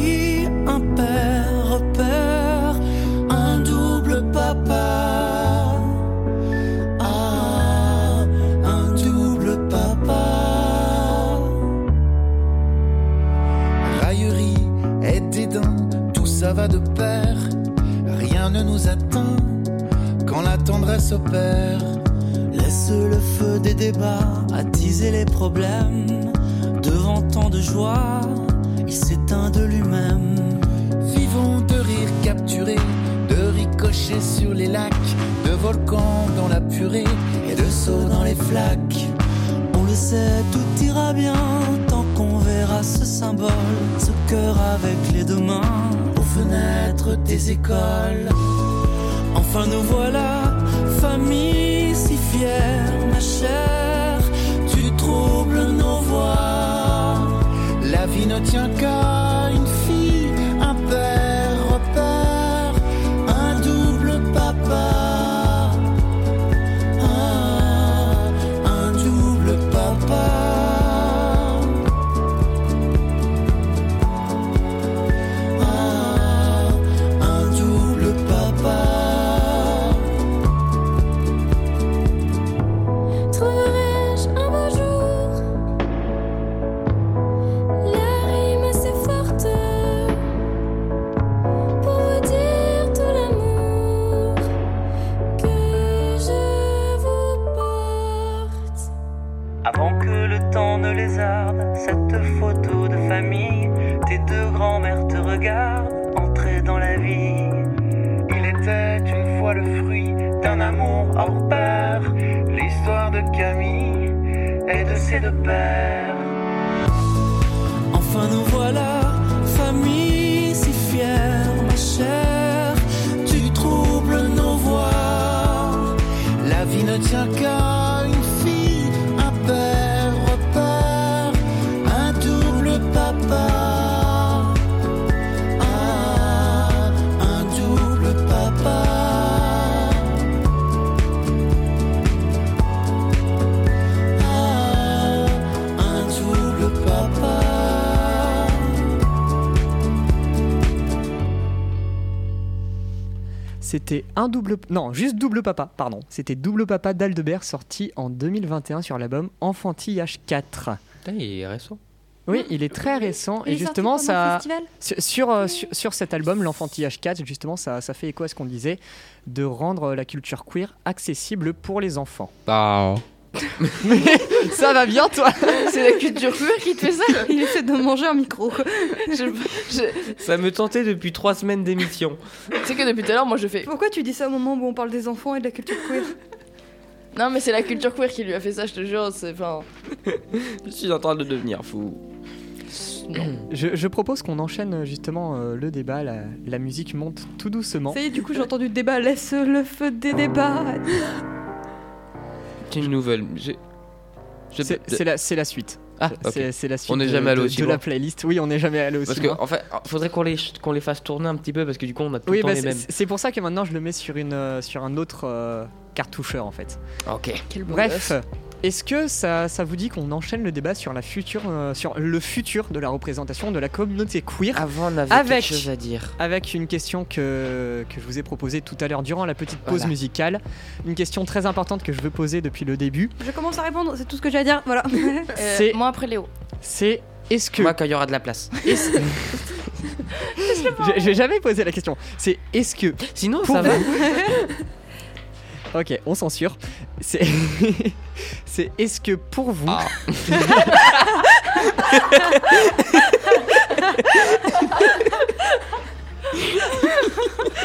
Laisse le feu des débats attiser les problèmes. Devant tant de joie, il s'éteint de lui-même. Vivons de rire capturés, de ricochets sur les lacs, de volcans dans la purée et de sauts dans les flaques. On le sait, tout ira bien tant qu'on verra ce symbole, ce cœur avec les deux mains. Aux fenêtres des écoles, Enfin nous voilà, ma chère. tu troubles nos voix. La vie ne tient qu'à C'était un double. Non, juste double papa, pardon. C'était double papa d'Aldebert sorti en 2021 sur l'album Enfantillage 4. Putain, il est récent. Oui, il est très récent Il et justement ça. festival Sur, sur, euh, sur- cet album, l'Enfantillage 4, justement, ça, ça fait écho à ce qu'on disait, de rendre la culture queer accessible pour les enfants. Ah. ça va bien, toi C'est la culture queer qui te fait ça Il essaie de manger un micro. Je- je- Ça me tentait depuis trois semaines d'émission. Tu sais que depuis tout à l'heure, moi je fais. Pourquoi tu dis ça au moment où on parle des enfants et de la culture queer Non, mais c'est la culture queer qui lui a fait ça, je te jure. C'est enfin. Je suis en train de devenir fou. je, je propose qu'on enchaîne justement euh, le débat, la, la musique monte tout doucement. Ça y est, du coup, j'ai entendu le débat. Laisse le feu des débats. C'est une nouvelle. j'ai- C'est la, c'est la suite. Ah. C'est la suite. On n'est jamais allé de- aussi de loin. la playlist. Oui, on n'est jamais allé aussi Parce que loin. en fait, faudrait qu'on les qu'on les fasse tourner un petit peu parce que du coup on a tout Oui, le temps bah, les c'est- mêmes. c'est pour ça que maintenant je le mets sur, une, euh, sur un autre euh, cartoucheur en fait. Ok. Quel Bref. Est-ce que ça, ça vous dit qu'on enchaîne le débat sur, la future, euh, sur le futur de la représentation de la communauté queer Avant on avait Avec- quelque chose à dire. avec une question que, que je vous ai proposée tout à l'heure durant la petite pause Voilà. musicale. Une question très importante que je veux poser depuis le début. Je commence à répondre, c'est tout ce que j'ai à dire. Voilà. Euh, Moi après Léo. C'est est-ce que... Moi quand il y aura de la place. J'ai- J'ai jamais posé la question. C'est est-ce que... Sinon Pour ça va. Ok, on censure. C'est c'est est-ce que pour vous... Ah.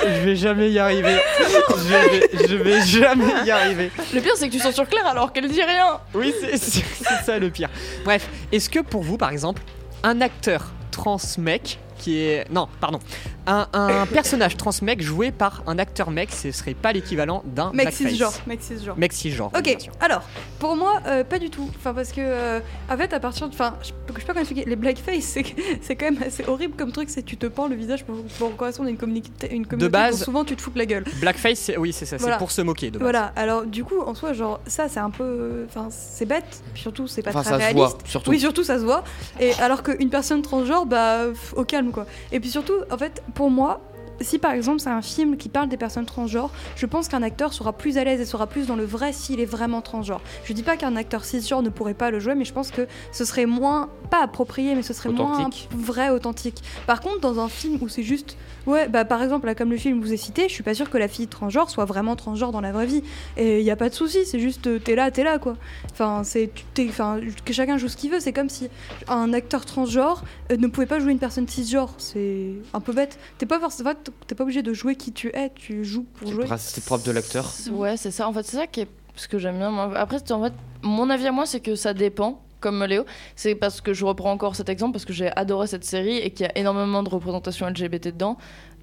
je vais jamais y arriver. Je vais, je vais jamais y arriver. Le pire c'est que tu censures Claire alors qu'elle dit rien. Oui, c'est c'est- c'est ça le pire. Bref, est-ce que pour vous, par exemple, un acteur trans mec qui est... Non, pardon. Un, un personnage trans mec joué par un acteur mec, ce serait pas l'équivalent d'un Mec blackface. cisgenre. Mec cisgenre. Mec cisgenre. Ok, alors, pour moi, euh, pas du tout. Enfin, parce que, euh, en fait, à partir de. Enfin, je je sais pas comment expliquer. Les blackface, c'est quand même assez horrible comme truc. C'est que tu te pends le visage pour, pour correspondre à une, communauté une communauté base- dont souvent tu te fous de la gueule. Blackface, oui, c'est ça, Voilà. c'est pour se moquer de base. Voilà, alors du coup, en soi, genre, ça, c'est un peu. Enfin, c'est bête. Puis surtout, c'est pas Enfin très ça se réaliste. voit surtout. Oui, surtout ça se voit. Et alors qu'une personne transgenre, bah, au calme quoi. Et puis surtout, en fait, pour moi, si par exemple c'est un film qui parle des personnes transgenres, je pense qu'un acteur sera plus à l'aise et sera plus dans le vrai s'il est vraiment transgenre. Je dis pas qu'un acteur cisgenre ne pourrait pas le jouer, mais je pense que ce serait moins, pas approprié, mais ce serait Authentique. moins vrai, authentique. Par contre, dans un film où c'est juste, ouais, bah par exemple, là, comme le film que vous ai cité, je suis pas sûre que la fille transgenre soit vraiment transgenre dans la vraie vie. Et il y a pas de souci, c'est juste, euh, t'es là, t'es là quoi. Enfin, c'est, enfin, que chacun joue ce qu'il veut. C'est comme si un acteur transgenre euh, ne pouvait pas jouer une personne cisgenre. C'est un peu bête. T'es pas forcément, t'es pas obligé de jouer qui tu es. Tu joues pour jouer. C'est propre de l'acteur. Ouais, c'est ça. En fait, c'est ça qui est ce que j'aime bien. moi. Après, en fait, mon avis à moi, c'est que ça dépend. Comme Léo, c'est parce que je reprends encore cet exemple parce que j'ai adoré cette série et qu'il y a énormément de représentation LGBT dedans.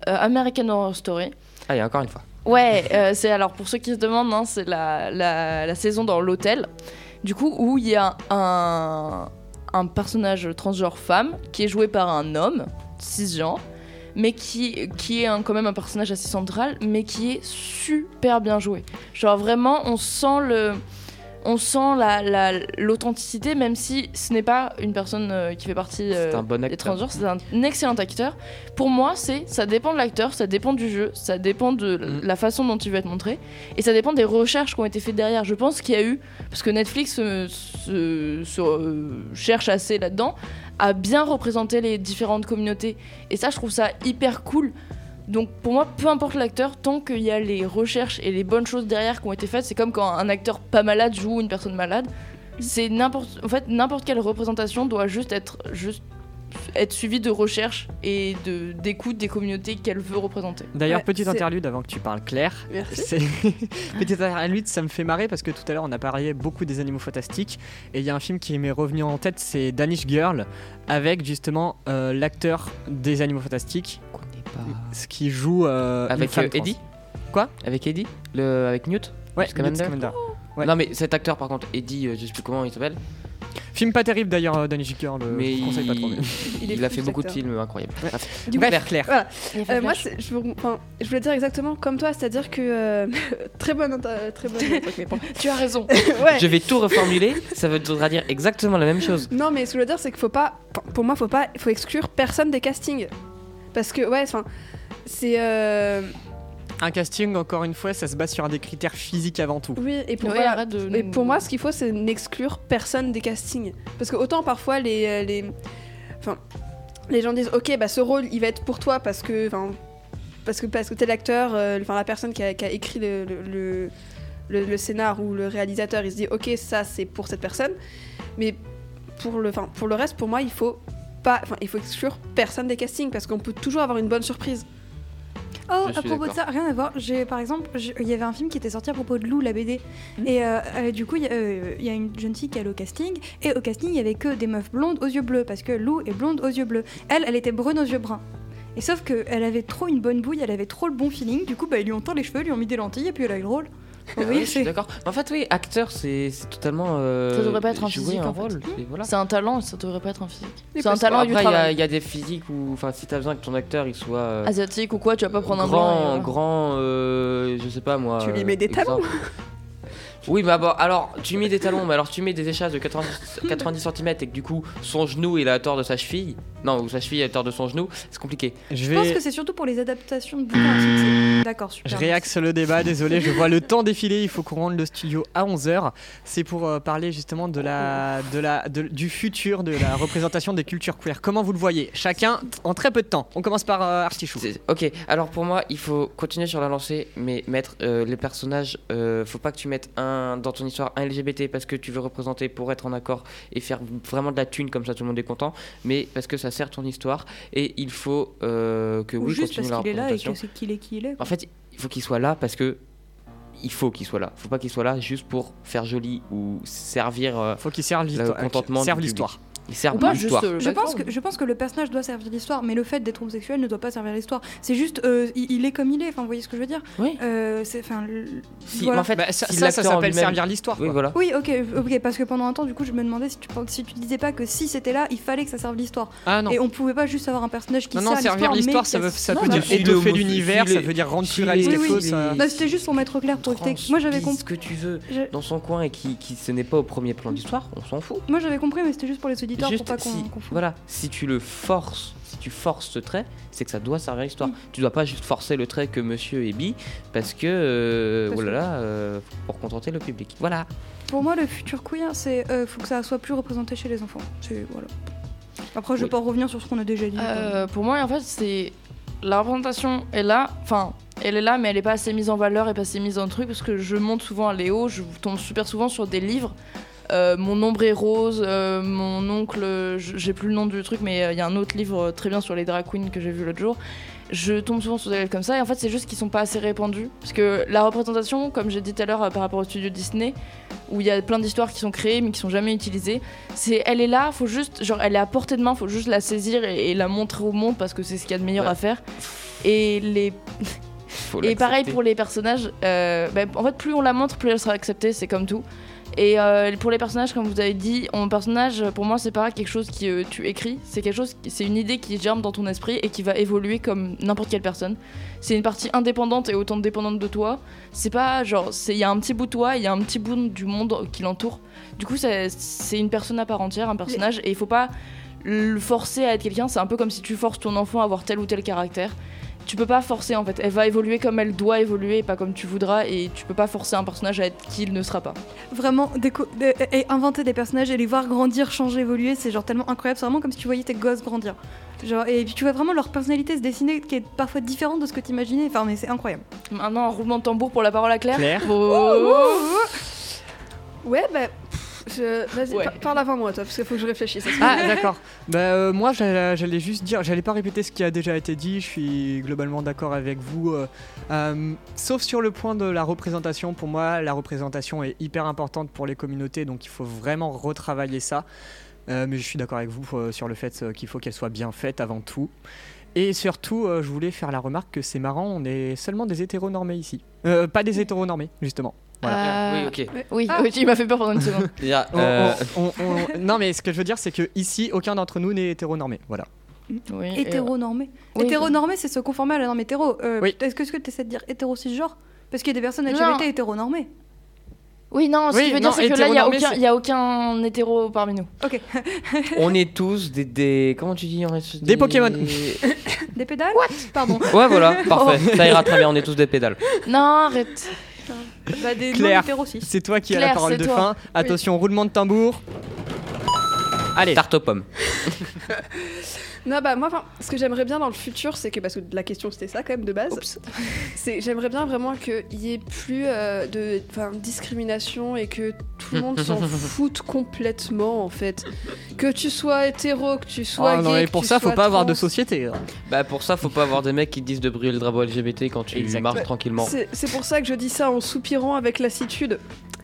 Euh, American Horror Story. Ah, il y a encore une fois. Ouais, euh, c'est alors pour ceux qui se demandent, hein, c'est la, la, la saison dans l'hôtel, du coup où il y a un, un personnage transgenre femme qui est joué par un homme cisgenre, mais qui, est quand même un personnage assez central, mais qui est super bien joué. Genre vraiment, on sent le on sent la- la- l'authenticité, même si ce n'est pas une personne euh, qui fait partie euh, un bon des transgenres, c'est un excellent acteur. Pour moi, c'est ça dépend de l'acteur, ça dépend du jeu, ça dépend de Mm. la façon dont il veut être montré, et ça dépend des recherches qui ont été faites derrière. Je pense qu'il y a eu, parce que Netflix se, se, euh, cherche assez là-dedans, à bien représenter les différentes communautés. Et ça, je trouve ça hyper cool. Donc pour moi, peu importe l'acteur, tant qu'il y a les recherches et les bonnes choses derrière qui ont été faites, c'est comme quand un acteur pas malade joue une personne malade. C'est n'importe, en fait, n'importe quelle représentation doit juste être juste être suivie de recherches et de d'écoute des communautés qu'elle veut représenter. D'ailleurs, Ouais, petite interlude avant que tu parles, Claire. Merci. Petite interlude, ça me fait marrer parce que tout à l'heure on a parlé beaucoup des animaux fantastiques et il y a un film qui m'est revenu en tête, c'est Danish Girl avec justement euh, l'acteur des animaux fantastiques, ce qui joue euh, Avec euh, trans. Eddie Quoi? Avec Eddie? Le... Avec Newt? Ouais, Scamander Newt Scamander. Ouais. Non mais cet acteur par contre, Eddie, euh, je sais plus comment il s'appelle, Film pas terrible d'ailleurs, euh, Danish Girl, euh, mais je vous conseille pas trop. il, Il a fait beaucoup de films incroyables. Ouais. Bref. Du coup, Claire, Claire. Voilà. Il a fait Euh, moi, je, enfin, je voulais dire exactement comme toi, c'est-à-dire que euh, très bonne, très bonne. truc, mais bon. tu as raison. ouais. Je vais tout reformuler, ça voudra dire exactement la même chose. Non, mais ce que je veux dire, c'est qu'il faut pas. Pour moi, faut pas, faut exclure personne des castings, parce que ouais, enfin, c'est. euh, Un casting, encore une fois, ça se base sur des critères physiques avant tout. Oui, et pour Ouais, voilà. arrête de- Mais pour moi, ce qu'il faut, c'est n'exclure personne des castings. Parce que autant parfois les, euh, les, enfin, les gens disent, ok, bah ce rôle, il va être pour toi parce que, enfin, parce que parce que t'es l'acteur, euh, enfin la personne qui a, qui a écrit le, le, le, le- le scénar ou le réalisateur, il se dit, ok, ça c'est pour cette personne. Mais pour le, enfin, pour le reste, pour moi, il faut pas, enfin, il faut exclure personne des castings parce qu'on peut toujours avoir une bonne surprise. Oh, Je à suis propos de d'accord. ça, rien à voir. J'ai, par exemple, j'ai- il y avait un film qui était sorti à propos de Lou, la BD. Mhm. Et euh, euh, du coup, il y, a, euh, il y a une jeune fille qui allait au casting. Et au casting, il y avait que des meufs blondes aux yeux bleus. Parce que Lou est blonde aux yeux bleus. Elle, elle était brune aux yeux bruns. Et sauf qu'elle avait trop une bonne bouille, elle avait trop le bon feeling. Du coup, bah, ils lui ont teint les cheveux, ils lui ont mis des lentilles et puis elle a eu le rôle. Ah Oui, oui, je suis c'est- d'accord. En fait, oui, acteur, c'est c'est totalement. euh, Ça devrait pas être un physique, un en fait. voilà. C'est un talent, ça devrait pas être un physique. C'est un talent Après, du il y, a- travail. il y a des physiques où, enfin, si t'as besoin que ton acteur il soit euh, Asiatique ou quoi, tu vas pas prendre un grand, et voilà. grand, euh, je sais pas moi. Tu lui euh, mets des talons. Oui, bah bon, alors tu mets des talons, mais alors tu mets des échasses de 90, 90 cm et que du coup son genou il est à la hauteur de sa cheville. Non, ou sa cheville est à la hauteur de son genou, c'est compliqué. Je Je pense que c'est surtout pour les adaptations de bouquins. c'est- D'accord, super. Je réaxe le débat, désolé, je vois le temps défiler, il faut qu'on rende le studio à 11h. C'est pour euh, parler justement de la, de la, de- du futur de la représentation des cultures queer. Comment vous le voyez? Chacun en très peu de temps. On commence par euh, Artichou. Ok, alors pour moi, il faut continuer sur la lancée, mais mettre euh, les personnages. euh, faut pas que tu mettes un dans ton histoire un LGBT parce que tu veux représenter pour être en accord et faire vraiment de la thune comme ça tout le monde est content, mais parce que ça sert ton histoire et il faut euh, que Ou oui juste continue parce qu'il est là et que c'est qu'il est qui il est. En fait, il faut qu'il soit là parce que il faut qu'il soit là. Faut pas qu'il soit là juste pour faire joli ou servir. euh, Faut qu'il serve l'histoire. contentement serve l'histoire. Il sert Ou pas juste. euh, Je pense, que, je pense que le personnage doit servir l'histoire, mais le fait d'être homosexuel ne doit pas servir l'histoire. C'est juste, euh, il, il est comme il est, enfin, vous voyez ce que je veux dire? Oui. Euh, c'est, enfin, le- Si, voilà. mais en fait, Bah, ça, si ça, s'appelle servir l'histoire. Oui, voilà. Oui, ok, ok, parce que pendant un temps, du coup, je me demandais si tu, si tu disais pas que si c'était là, il fallait que ça serve l'histoire. Ah non. Et on pouvait pas juste avoir un personnage qui Non, non, sert servir l'histoire, ça, veut, ça Non, peut bah, dire étoffer l'univers, ça veut dire rendre réaliste les- quelque si chose. les- ça- Bah, c'était juste pour mettre au clair pour éviter. que- Moi, j'avais compris. ce que tu veux dans son coin et qui, qui ce n'est pas au premier plan d'histoire, on s'en fout. Moi, j'avais compris, mais c'était juste pour les auditeurs Juste pour pas qu'on si, qu'on voilà, si tu le forces, si tu forces ce trait, c'est que ça doit servir l'histoire. Mm. Tu dois pas juste forcer le trait que monsieur est bi parce que euh, oh là là, euh, pour contenter le public. Voilà. Pour moi, le futur queer, c'est euh, faut que ça soit plus représenté chez les enfants. C'est voilà. Après, je vais Oui. pas revenir sur ce qu'on a déjà dit. Euh, pour moi, en fait, c'est la représentation est là. Enfin, elle est là, mais elle est pas assez mise en valeur et pas assez mise en truc parce que je monte souvent à Léo. Je tombe super souvent sur des livres. Euh, mon ombre est rose, euh, mon oncle, j'ai plus le nom du truc, mais euh, il y a un autre livre très bien sur les drag queens que j'ai vu l'autre jour. Je tombe souvent sur des livres comme ça, et en fait, c'est juste qu'ils sont pas assez répandus. Parce que la représentation, comme j'ai dit tout à l'heure par rapport au studio Disney, où il y a plein d'histoires qui sont créées mais qui sont jamais utilisées, c'est elle est là, faut juste, genre, elle est à portée de main, faut juste la saisir et, et la montrer au monde parce que c'est ce qu'il y a de meilleur Ouais. à faire. Et les Faut et pareil pour les personnages, euh, bah, en fait, plus on la montre, plus elle sera acceptée, c'est comme tout. Et euh, pour les personnages, comme vous avez dit, un personnage, pour moi, c'est pas quelque chose que euh, tu écris, c'est quelque chose, c'est une idée qui germe dans ton esprit et qui va évoluer comme n'importe quelle personne. C'est une partie indépendante et autant dépendante de toi. C'est pas genre, il y a un petit bout de toi, il y a un petit bout du monde qui l'entoure. Du coup, c'est une personne à part entière, un personnage, et il faut pas le forcer à être quelqu'un. C'est un peu comme si tu forces ton enfant à avoir tel ou tel caractère tu peux pas forcer en fait. Elle va évoluer comme elle doit évoluer, et pas comme tu voudras, et tu peux pas forcer un personnage à être qui il ne sera pas. Vraiment, déco- de- et inventer des personnages et les voir grandir, changer, évoluer, c'est genre tellement incroyable. C'est vraiment comme si tu voyais tes gosses grandir. Genre, et puis tu vois vraiment leur personnalité se dessiner qui est parfois différente de ce que tu imaginais. Enfin, mais c'est incroyable. Maintenant, un roulement de tambour pour la parole à Claire. Claire. Oh. Ouais, bah. Pff, je- Vas-y, Ouais. par- parle avant moi, toi, parce qu'il faut que je réfléchisse. à. Ah d'accord. Bah euh, moi j'allais juste dire, j'allais pas répéter ce qui a déjà été dit. Je suis globalement d'accord avec vous, euh, euh, sauf sur le point de la représentation. Pour moi, la représentation est hyper importante pour les communautés, donc il faut vraiment retravailler ça. Mais je suis d'accord avec vous sur le fait qu'il faut qu'elle soit bien faite avant tout. Et surtout, je voulais faire la remarque que c'est marrant, on est seulement des hétéronormés ici. Pas des hétéronormés, justement. Voilà. Euh, Oui, ok. Oui, Ah. oui, il m'a fait peur pendant une seconde. On- euh, on- on- on- non mais ce que je veux dire c'est que ici aucun d'entre nous n'est hétéronormé. Voilà. Oui, Hétéronormé. Oui. Hétéronormé, c'est se conformer à la norme hétéro. Euh, Oui. Est-ce que tu essaies de dire hétéro cisgenre? Parce qu'il y a des personnes Non. LGBT hétéronormées. Oui, non, ce Oui, qui veut non, dire, c'est que là, il n'y a, aucun- c'est- il y a aucun hétéro parmi nous. Ok. on est tous des, des- comment tu dis en reste- Des Pokémon. Des pédales? Pardon. Ouais voilà, parfait. Ça ira très bien. On est tous des pédales. Non, arrête. Bah, des Claire. C'est toi qui as Claire, la parole c'est de toi. fin. Attention, roulement de tambour. Allez. Tarte aux pommes. Non, bah moi, enfin, ce que j'aimerais bien dans le futur, c'est que, parce que la question c'était ça quand même de base, c'est j'aimerais bien vraiment qu'il y ait plus euh, de enfin, discrimination et que tout le monde s'en foute complètement en fait. Que tu sois hétéro, que tu sois Ah, gay, non, mais que pour tu ça, faut sois pas avoir de trans. société. hein. Bah pour ça, faut pas avoir des mecs qui te disent de brûler le drapeau LGBT quand tu Exact. marches tranquillement. C'est c'est pour ça que je dis ça en soupirant avec lassitude.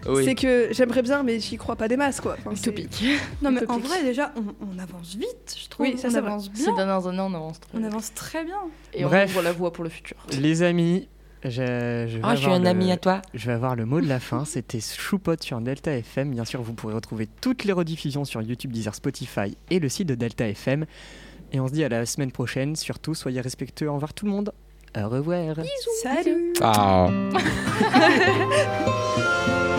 Oui. C'est que j'aimerais bien, mais j'y crois pas des masses quoi. Enfin, c'est- Utopique. Non, mais en vrai, déjà, on, on avance vite, je trouve. Oui, ça, on c'est vrai. avance Ces bien. dernières années, on avance très On bien. avance très bien. Et Bref. on ouvre la voie pour le futur. Les amis, Je, je vais Oh, je suis avoir un le- ami à toi. Je vais avoir le mot de la fin. C'était Choupot sur Delta FM. Bien sûr, vous pourrez retrouver toutes les rediffusions sur YouTube, Deezer, Spotify et le site de Delta FM. Et on se dit à la semaine prochaine. Surtout, soyez respectueux envers tout le monde. Au revoir. Salut Ah.